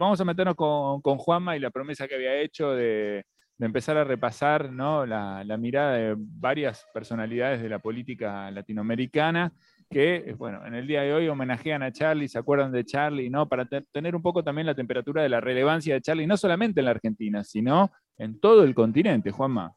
vamos a meternos con, Juanma y la promesa que había hecho de, empezar a repasar ¿no? la, mirada de varias personalidades de la política latinoamericana que, eh, bueno, en el día de hoy homenajean a Charlie, se acuerdan de Charlie, ¿no? Para tener un poco también la temperatura de la relevancia de Charlie, no solamente en la Argentina, sino en todo el continente, Juanma.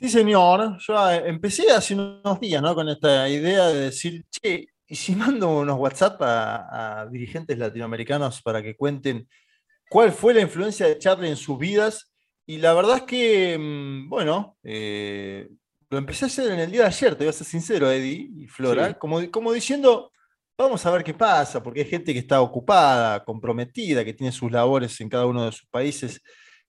Sí, señor. Yo eh, empecé hace unos días, ¿no? Con esta idea de decir, che, y si mando unos WhatsApp a, dirigentes latinoamericanos para que cuenten cuál fue la influencia de Charlie en sus vidas. Y la verdad es que, mm, bueno, eh, lo empecé a hacer en el día de ayer, te voy a ser sincero, Eddie y Flora, como, como diciendo, vamos a ver qué pasa, porque hay gente que está ocupada, comprometida, que tiene sus labores en cada uno de sus países.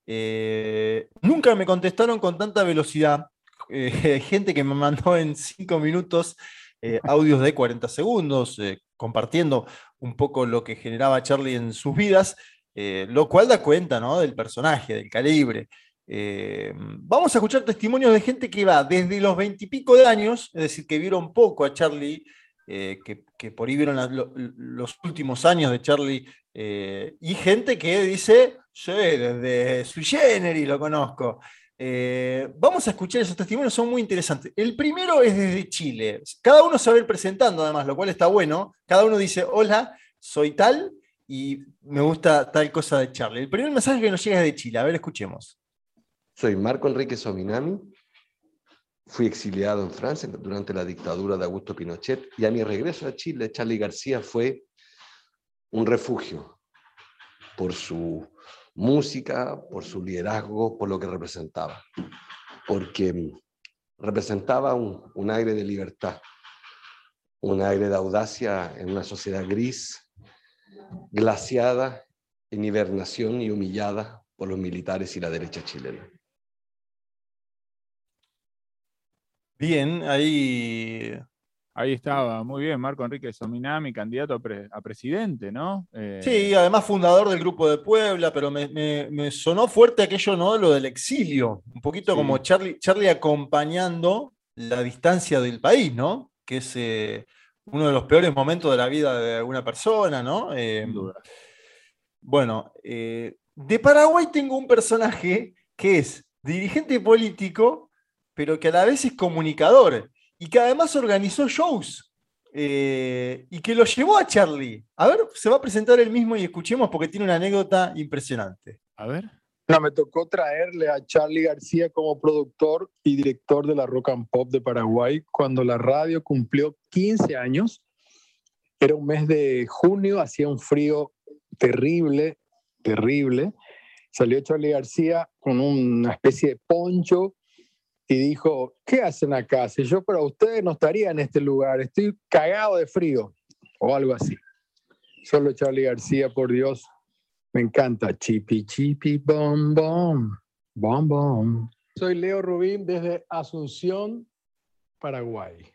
Eh, nunca me contestaron con tanta velocidad. Eh, gente que me mandó en cinco minutos eh, audios de 40 segundos, eh, compartiendo un poco lo que generaba Charlie en sus vidas, eh, lo cual da cuenta ¿no? del personaje, del calibre. vamos a escuchar testimonios de gente que va desde los veintipico de años, es decir, que vieron poco a Charlie, que, por ahí vieron los últimos años de Charlie, y gente que dice, sí, desde su generis lo conozco. Eh, vamos a escuchar esos testimonios, son muy interesantes. El primero es desde Chile. Cada uno se va a ir presentando, además, lo cual está bueno. Cada uno dice, hola, soy tal y me gusta tal cosa de Charlie. El primer mensaje que nos llega es de Chile. A ver, escuchemos. Soy Marco Enrique Sominami. Fui exiliado en Francia durante la dictadura de Augusto Pinochet y a mi regreso a Chile, Charlie García fue un refugio por su música, por su liderazgo, por lo que representaba, porque representaba un, aire de libertad, un aire de audacia en una sociedad gris, glaciada en hibernación y humillada por los militares y la derecha chilena. Bien, ahí Ahí estaba, muy bien, Marco Enrique Sominami, candidato a, presidente, ¿no? Eh, sí, además fundador del Grupo de Puebla, pero me, sonó fuerte aquello, ¿no? Lo del exilio, un poquito como Charlie, Charlie acompañando la distancia del país, ¿no? Que es eh, uno de los peores momentos de la vida de alguna persona, ¿no? Eh, bueno, de Paraguay tengo un personaje que es dirigente político, pero que a la vez es comunicador y que además organizó shows eh, y que lo llevó a Charlie. A ver, se va a presentar él mismo y escuchemos porque tiene una anécdota impresionante. A ver. No, me tocó traerle a Charlie García como productor y director de la Rock and Pop de Paraguay cuando la radio cumplió 15 años. Era un mes de junio, hacía un frío terrible, terrible. Salió Charlie García con una especie de poncho y dijo, ¿qué hacen acá? Si yo para ustedes no estaría en este lugar, estoy cagado de frío, o algo así. Solo Charlie García, por Dios, me encanta. Chipi, chipi, bom, bom, bom, bom. Soy Leo Rubín desde Asunción, Paraguay.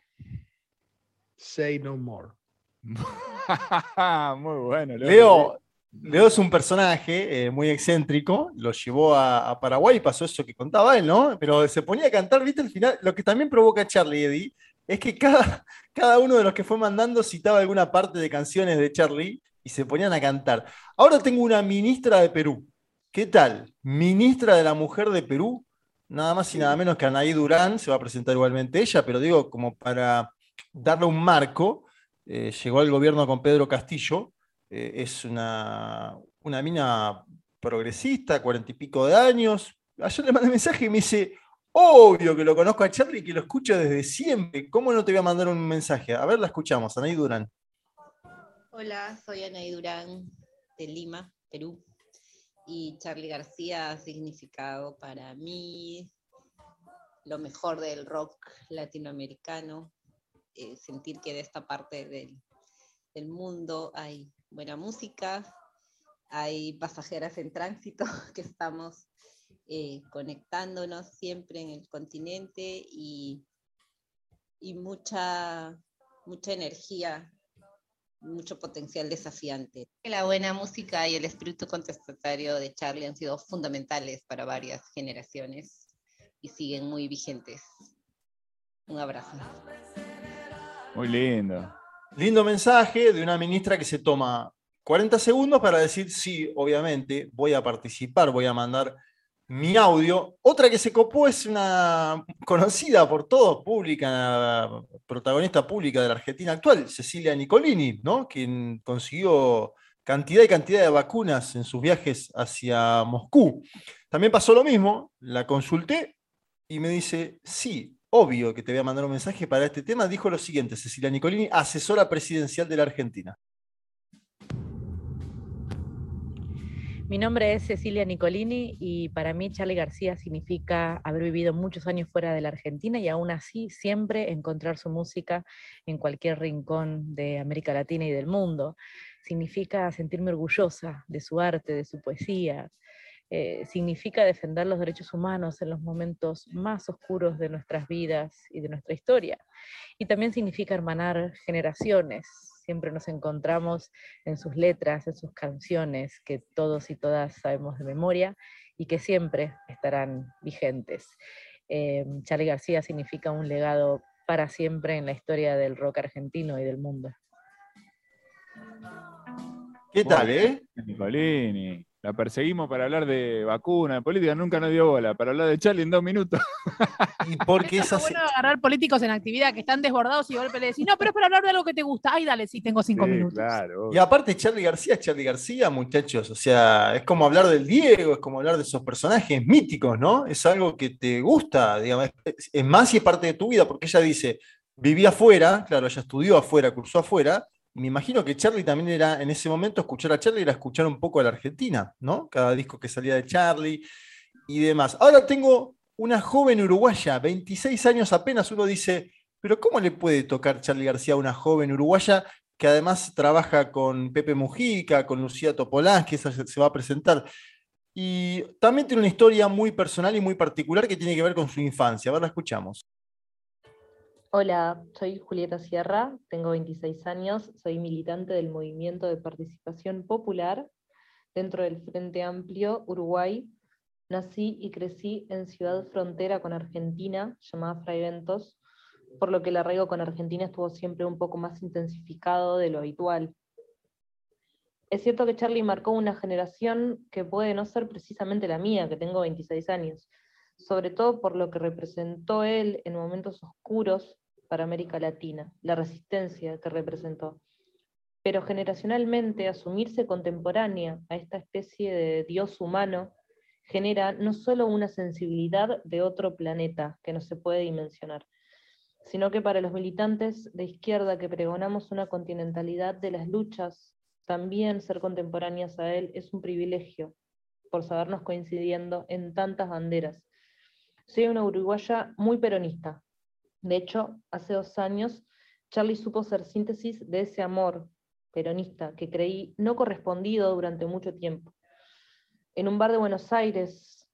Say no more. Muy bueno. Leo, Leo es un personaje eh, muy excéntrico, lo llevó a, Paraguay y pasó eso que contaba él, ¿no? Pero se ponía a cantar, ¿viste? Al final, lo que también provoca a Charlie Eddie es que cada, cada uno de los que fue mandando citaba alguna parte de canciones de Charlie y se ponían a cantar. Ahora tengo una ministra de Perú. ¿Qué tal? Ministra de la Mujer de Perú. Nada más y nada menos que Anaí Durán, se va a presentar igualmente ella, pero digo, como para darle un marco, eh, llegó al gobierno con Pedro Castillo eh, es una, una mina progresista, cuarenta y pico de años. Ayer le mandé mensaje y me dice, obvio que lo conozco a Charlie y que lo escucho desde siempre. ¿Cómo no te voy a mandar un mensaje? A ver, la escuchamos, Anaí Durán. Hola, soy Anaí Durán de Lima, Perú. Y Charlie García ha significado para mí lo mejor del rock latinoamericano. Eh, sentir que de esta parte del, del mundo hay buena música, hay pasajeras en tránsito que estamos eh, conectándonos siempre en el continente y, y mucha, mucha energía, mucho potencial desafiante. La buena música y el espíritu contestatario de Charlie han sido fundamentales para varias generaciones y siguen muy vigentes. Un abrazo. Muy lindo. Lindo mensaje de una ministra que se toma 40 segundos para decir, sí, obviamente, voy a participar, voy a mandar mi audio. Otra que se copó es una conocida por todos, pública, protagonista pública de la Argentina actual, Cecilia Nicolini, ¿no? quien consiguió cantidad y cantidad de vacunas en sus viajes hacia Moscú. También pasó lo mismo, la consulté y me dice, sí, obvio que te voy a mandar un mensaje para este tema. Dijo lo siguiente, Cecilia Nicolini, asesora presidencial de la Argentina. Mi nombre es Cecilia Nicolini y para mí Charlie García significa haber vivido muchos años fuera de la Argentina y aún así siempre encontrar su música en cualquier rincón de América Latina y del mundo. Significa sentirme orgullosa de su arte, de su poesía. Eh, significa defender los derechos humanos en los momentos más oscuros de nuestras vidas y de nuestra historia. Y también significa hermanar generaciones, siempre nos encontramos en sus letras, en sus canciones, que todos y todas sabemos de memoria y que siempre estarán vigentes. Eh, Charlie García significa un legado para siempre en la historia del rock argentino y del mundo. ¿Qué tal, eh? Nicolini. La perseguimos para hablar de vacuna, de política, nunca nos dio bola, para hablar de Charlie en dos minutos. y porque es bueno agarrar políticos en actividad que están desbordados y golpe le decís, no, pero es para hablar de algo que te gusta. Ay, dale, sí, tengo cinco minutos. Claro. Y aparte, Charlie García es Charlie García, muchachos. O sea, es como hablar del Diego, es como hablar de esos personajes míticos, ¿no? Es algo que te gusta, digamos. Es más y es parte de tu vida, porque ella dice, vivía afuera, claro, ella estudió afuera, cursó afuera, me imagino que Charlie también era, en ese momento, escuchar a Charlie era escuchar un poco a la Argentina, ¿no? Cada disco que salía de Charlie y demás. Ahora tengo una joven uruguaya, 26 años apenas, uno dice, pero ¿cómo le puede tocar Charlie García a una joven uruguaya que además trabaja con Pepe Mujica, con Lucía Topolán, que esa se va a presentar? Y también tiene una historia muy personal y muy particular que tiene que ver con su infancia. A ver, la escuchamos. Hola, soy Julieta Sierra, tengo 26 años, soy militante del Movimiento de Participación Popular dentro del Frente Amplio Uruguay. Nací y crecí en ciudad frontera con Argentina, llamada Fraiventos, por lo que el arraigo con Argentina estuvo siempre un poco más intensificado de lo habitual. Es cierto que Charlie marcó una generación que puede no ser precisamente la mía, que tengo 26 años, sobre todo por lo que representó él en momentos oscuros para América Latina, la resistencia que representó. Pero generacionalmente asumirse contemporánea a esta especie de Dios humano genera no solo una sensibilidad de otro planeta que no se puede dimensionar, sino que para los militantes de izquierda que pregonamos una continentalidad de las luchas, también ser contemporáneas a él es un privilegio, por sabernos coincidiendo en tantas banderas. Soy una uruguaya muy peronista, de hecho, hace dos años, Charlie supo ser síntesis de ese amor peronista que creí no correspondido durante mucho tiempo. En un bar de Buenos Aires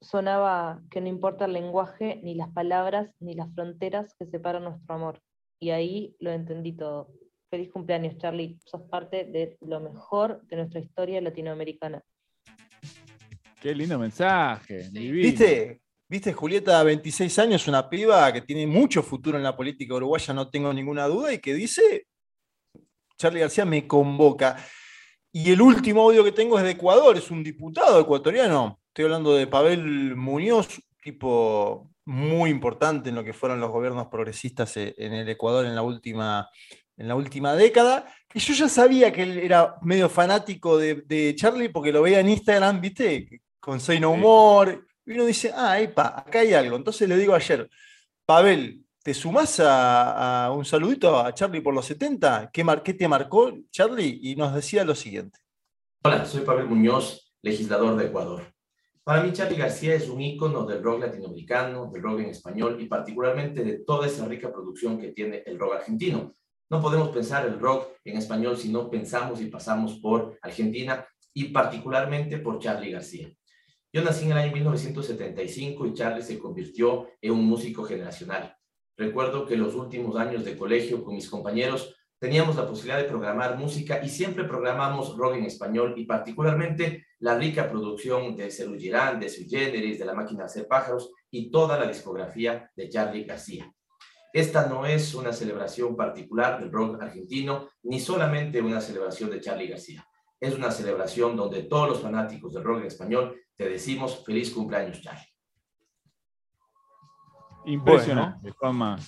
sonaba que no importa el lenguaje, ni las palabras, ni las fronteras que separan nuestro amor. Y ahí lo entendí todo. Feliz cumpleaños, Charlie. Sos parte de lo mejor de nuestra historia latinoamericana. Qué lindo mensaje. ¿Viste? Viste, Julieta, 26 años, una piba que tiene mucho futuro en la política uruguaya, no tengo ninguna duda, y que dice, Charlie García me convoca. Y el último audio que tengo es de Ecuador, es un diputado ecuatoriano. Estoy hablando de Pavel Muñoz, tipo muy importante en lo que fueron los gobiernos progresistas e, en el Ecuador en la última, en la última década. Y yo ya sabía que él era medio fanático de, Charlie porque lo veía en Instagram, ¿viste? Con Say No More y uno dice, ah, epa, acá hay algo. Entonces le digo ayer, Pavel, ¿te sumás a, un saludito a Charlie por los 70? ¿Qué, ¿Qué te marcó Charlie? Y nos decía lo siguiente. Hola, soy Pavel Muñoz, legislador de Ecuador. Para mí, Charlie García es un ícono del rock latinoamericano, del rock en español y particularmente de toda esa rica producción que tiene el rock argentino. No podemos pensar el rock en español si no pensamos y pasamos por Argentina y particularmente por Charlie García. Yo nací en el año 1975 y Charlie se convirtió en un músico generacional. Recuerdo que los últimos años de colegio con mis compañeros teníamos la posibilidad de programar música y siempre programamos rock en español y particularmente la rica producción de Celu Girán, de Sui Generis, de La Máquina de Hacer Pájaros y toda la discografía de Charlie García. Esta no es una celebración particular del rock argentino, ni solamente una celebración de Charlie García. Es una celebración donde todos los fanáticos del rock en español te decimos feliz cumpleaños, Charlie. Impresionante, Juanma.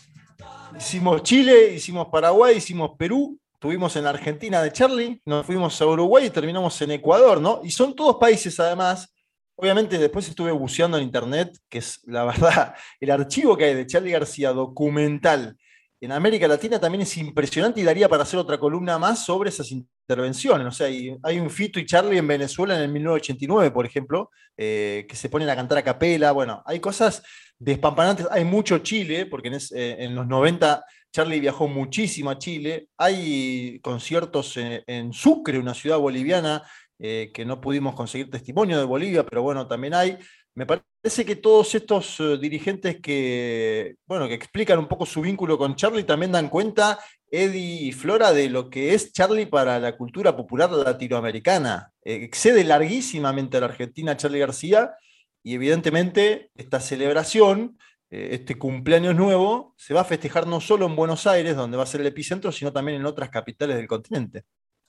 Hicimos Chile, hicimos Paraguay, hicimos Perú, estuvimos en la Argentina de Charlie, nos fuimos a Uruguay y terminamos en Ecuador, ¿no? Y son todos países además. Obviamente después estuve buceando en internet, que es la verdad, el archivo que hay de Charlie García documental en América Latina también es impresionante y daría para hacer otra columna más sobre esas intervenciones. O sea, hay, un Fito y Charlie en Venezuela en el 1989, por ejemplo, eh, que se ponen a cantar a capela. Bueno, hay cosas despampanantes. Hay mucho Chile, porque en, eh, los 90 Charlie viajó muchísimo a Chile. Hay conciertos en, Sucre, una ciudad boliviana, eh, que no pudimos conseguir testimonio de Bolivia, pero bueno, también hay. Me parece que todos estos eh, dirigentes que, bueno, que explican un poco su vínculo con Charlie también dan cuenta, Eddie y Flora, de lo que es Charlie para la cultura popular latinoamericana. Eh, excede larguísimamente a la Argentina Charlie García y evidentemente esta celebración, eh, este cumpleaños nuevo, se va a festejar no solo en Buenos Aires, donde va a ser el epicentro, sino también en otras capitales del continente.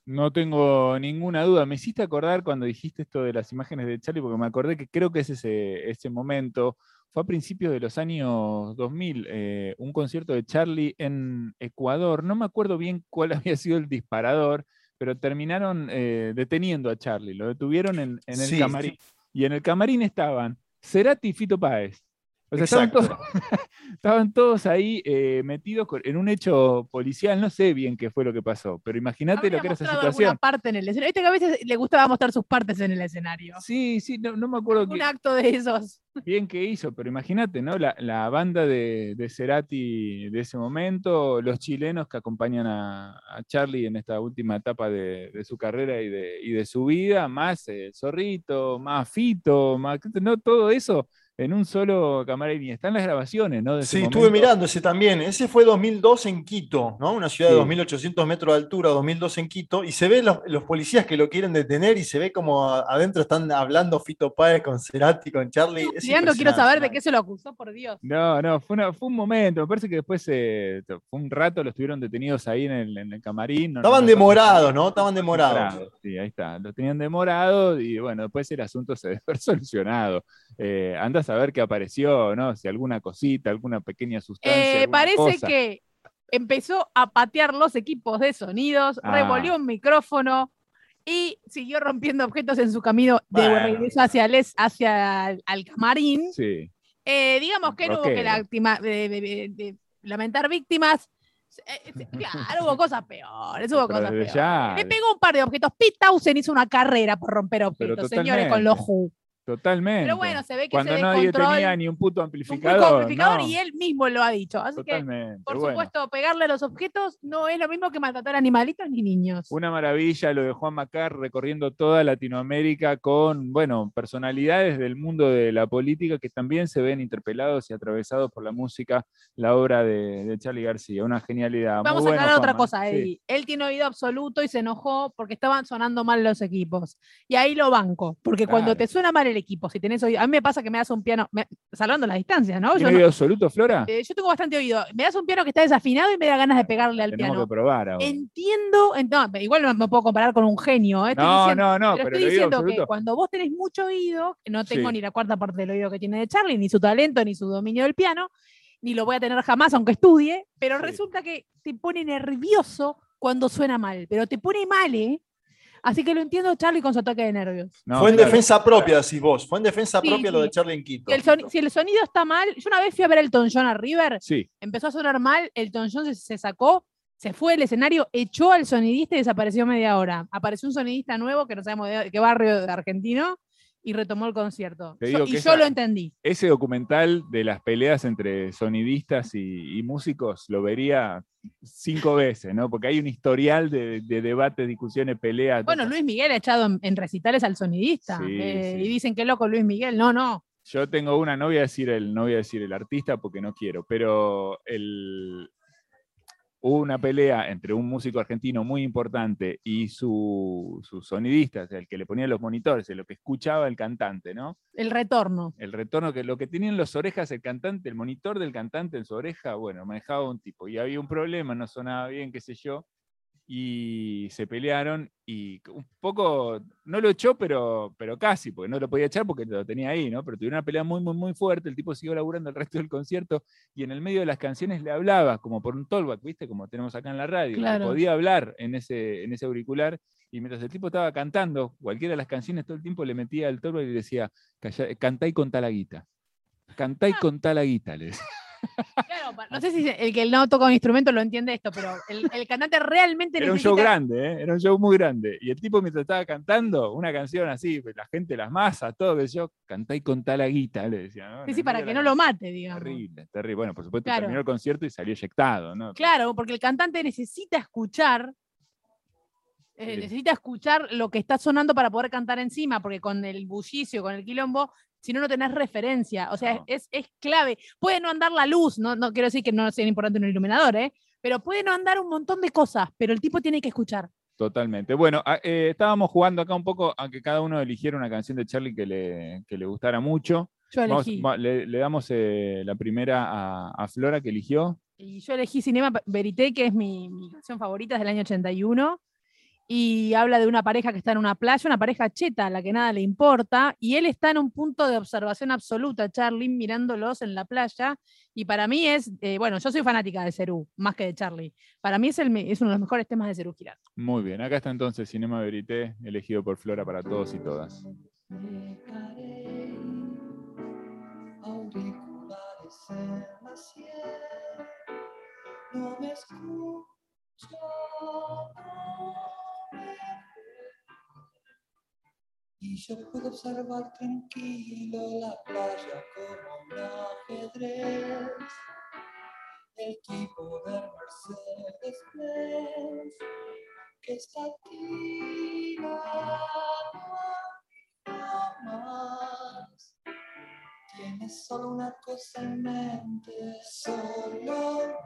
No tengo ninguna duda. Me hiciste acordar cuando dijiste esto de las imágenes de Charlie, porque me acordé que creo que es ese, ese momento. Fue a principios de los años 2000, eh, un concierto de Charlie en Ecuador. No me acuerdo bien cuál había sido el disparador, pero terminaron eh, deteniendo a Charlie. Lo detuvieron en, en el Sí, camarín. sí. Y en el camarín estaban Cerati y Fito Páez. O sea, estaban todos, Exacto. estaban todos ahí eh, metidos con- en un hecho policial. No sé bien qué fue lo que pasó, pero imagínate lo que era esa situación. parte en el escenario. Viste que a veces le gustaba mostrar sus partes en el escenario. Sí, sí, no, no me acuerdo Un acto de esos. bien qué hizo, pero imagínate, ¿no? La, la banda de, de Cerati de ese momento, los chilenos que acompañan a, a Charlie en esta última etapa de, de su carrera y de, y de su vida, más eh, Zorrito, más Fito, más no, todo eso en un solo camarín. Y están las grabaciones, ¿no? De Sí, estuve momento. mirando ese también. Ese fue 2002 en Quito, ¿no? Una ciudad de Sí. 2.800 metros de altura, 2002 en Quito, y se ven los, los policías que lo quieren detener y se ve como adentro están hablando Fito Páez con Cerati, con Charlie. Leandro, quiero saber de qué se lo acusó, por Dios. No, no, fue, una- fue un momento. Me parece que después eh, fue un rato, los tuvieron detenidos ahí en el, en el camarín. no- Estaban no- demorados, ¿no? Estaban demorados. Sí, ahí está. Lo tenían demorado y bueno, después el asunto se debe haber solucionado. Eh, a saber qué apareció, ¿no? Si alguna cosita, alguna pequeña sustancia. Eh, alguna parece cosa. que empezó a patear los equipos de sonidos, Ah. revolvió un micrófono y siguió rompiendo objetos en su camino de regreso hacia el, es- hacia el, al camarín. Sí. Eh, digamos que no hubo que Rockero. lactima- de- de- de- de lamentar víctimas. Eh, eh, claro, hubo cosas peores, hubo Pero cosas peores. ya, Le pegó un par de objetos. Pete Townsend hizo una carrera por romper objetos, señores, con los Who. Totalmente. Pero bueno, se ve que Cuando ese nadie tenía ni un puto Un amplificador. amplificador no, y él mismo lo ha dicho. Así que, Totalmente. por bueno. supuesto, pegarle a los objetos no es lo mismo que maltratar animalitos ni niños. Una maravilla lo de Juan Macar recorriendo toda Latinoamérica con, bueno, personalidades del mundo de la política que también se ven interpelados y atravesados por la música, la obra de, de Charlie García. Una genialidad. Muy Vamos a bueno, aclarar otra cosa, Sí. Eddie. Él tiene oído absoluto y se enojó porque estaban sonando mal los equipos. Y ahí lo banco, porque cuando te suena mal el equipo, si tenés oído, a mí me pasa que me das un piano, me- salvando las distancias, ¿no? Yo, ¿Tiene no- oído absoluto, Flora? eh, yo tengo bastante oído. Me das un piano que está desafinado y me da ganas de pegarle al Tenemos piano. que probar ahora. Entiendo, en- no, igual no me puedo comparar con un genio. ¿eh? No, diciendo- no, no, pero pero estoy diciendo que cuando vos tenés mucho oído, que no tengo Sí. ni la cuarta parte del oído que tiene de Charlie, ni su talento, ni su dominio del piano, ni lo voy a tener jamás aunque estudie, pero Sí. resulta que te pone nervioso cuando suena mal, pero te pone mal, ¿eh? Así que lo entiendo Charlie con su ataque de nervios. No, Fue en claro. defensa propia, decís vos. Fue en defensa Sí, propia lo de. Charlie en Quito. Si el, soni- si el sonido está mal, yo una vez fui a ver el John a River, Sí, empezó a sonar mal, el John se, se sacó, se fue del escenario, echó al sonidista y desapareció media hora. Apareció un sonidista nuevo que no sabemos de qué barrio de argentino y retomó el concierto. Yo- y yo lo entendí. ese documental de las peleas entre sonidistas y, y músicos lo vería cinco veces, ¿no? Porque hay un historial de, de debates, discusiones, peleas. Bueno, Luis Miguel ha echado en, en recitales al sonidista. Sí, eh, sí. Y dicen que loco Luis Miguel. No, no. Yo tengo una, no voy a decir el, no voy a decir el artista porque no quiero, pero el, hubo una pelea entre un músico argentino muy importante y su, su sonidista, o sea, el que le ponía los monitores, lo que escuchaba el cantante, ¿no? El retorno. El retorno que lo que tenía en las orejas el cantante, el monitor del cantante en su oreja, bueno, manejaba un tipo y había un problema, no sonaba bien, qué sé yo. Y se pelearon y un poco, no lo echó, pero, pero casi, porque no lo podía echar porque lo tenía ahí, ¿no? Pero tuvieron una pelea muy, muy, muy fuerte, el tipo siguió laburando el resto del concierto y en el medio de las canciones le hablaba, como por un tollback, ¿viste? Como tenemos acá en la radio, le Claro. podía hablar en ese, en ese auricular y mientras el tipo estaba cantando, cualquiera de las canciones todo el tiempo le metía el tollback y le decía, "Calla- cantá y contá la guita. Cantá y contá la guita, le decía. Claro, no sé si el que no toca un instrumento lo entiende esto, pero el, el cantante realmente Era un show grande, ¿eh? era un show muy grande. Y el tipo mientras estaba cantando una canción así, pues, la gente, las masas, todo, que yo, cantá y contá la guita, le decía. ¿no? Sí, sí, para que no lo mate, digamos. Terrible, terrible. Bueno, por supuesto, Claro. terminó el concierto y salió eyectado, ¿no? Claro, porque el cantante necesita escuchar, eh, necesita escuchar lo que está sonando para poder cantar encima, porque con el bullicio, con el quilombo, si no, no tenés referencia. O sea, No. es, es clave. Puede no andar la luz, no, no quiero decir que no sea importante un iluminador, ¿eh? pero puede no andar un montón de cosas, pero el tipo tiene que escuchar. Totalmente. Bueno, a- eh, estábamos jugando acá un poco a que cada uno eligiera una canción de Charlie que le, que le gustara mucho. Yo elegí. le, le damos eh, la primera a, a Flora que eligió. Y yo elegí Cinema Verité, que es mi, mi canción favorita es del año 81. Y habla de una pareja que está en una playa, una pareja cheta a la que nada le importa. Y él está en un punto de observación absoluta, Charlie, mirándolos en la playa. Y para mí es, eh, bueno, yo soy fanática de Cerú, más que de Charlie. Para mí es, el, es uno de los mejores temas de Cerú Girán. Muy bien, acá está entonces Cinema Verité, elegido por Flora para todos y todas. Dejaré auriculares en la sien, no me escucho, Y yo puedo observar tranquilo la playa como un ajedrez. El tipo de Mercedes-Benz que está tirado más. Tienes solo una cosa en mente, solo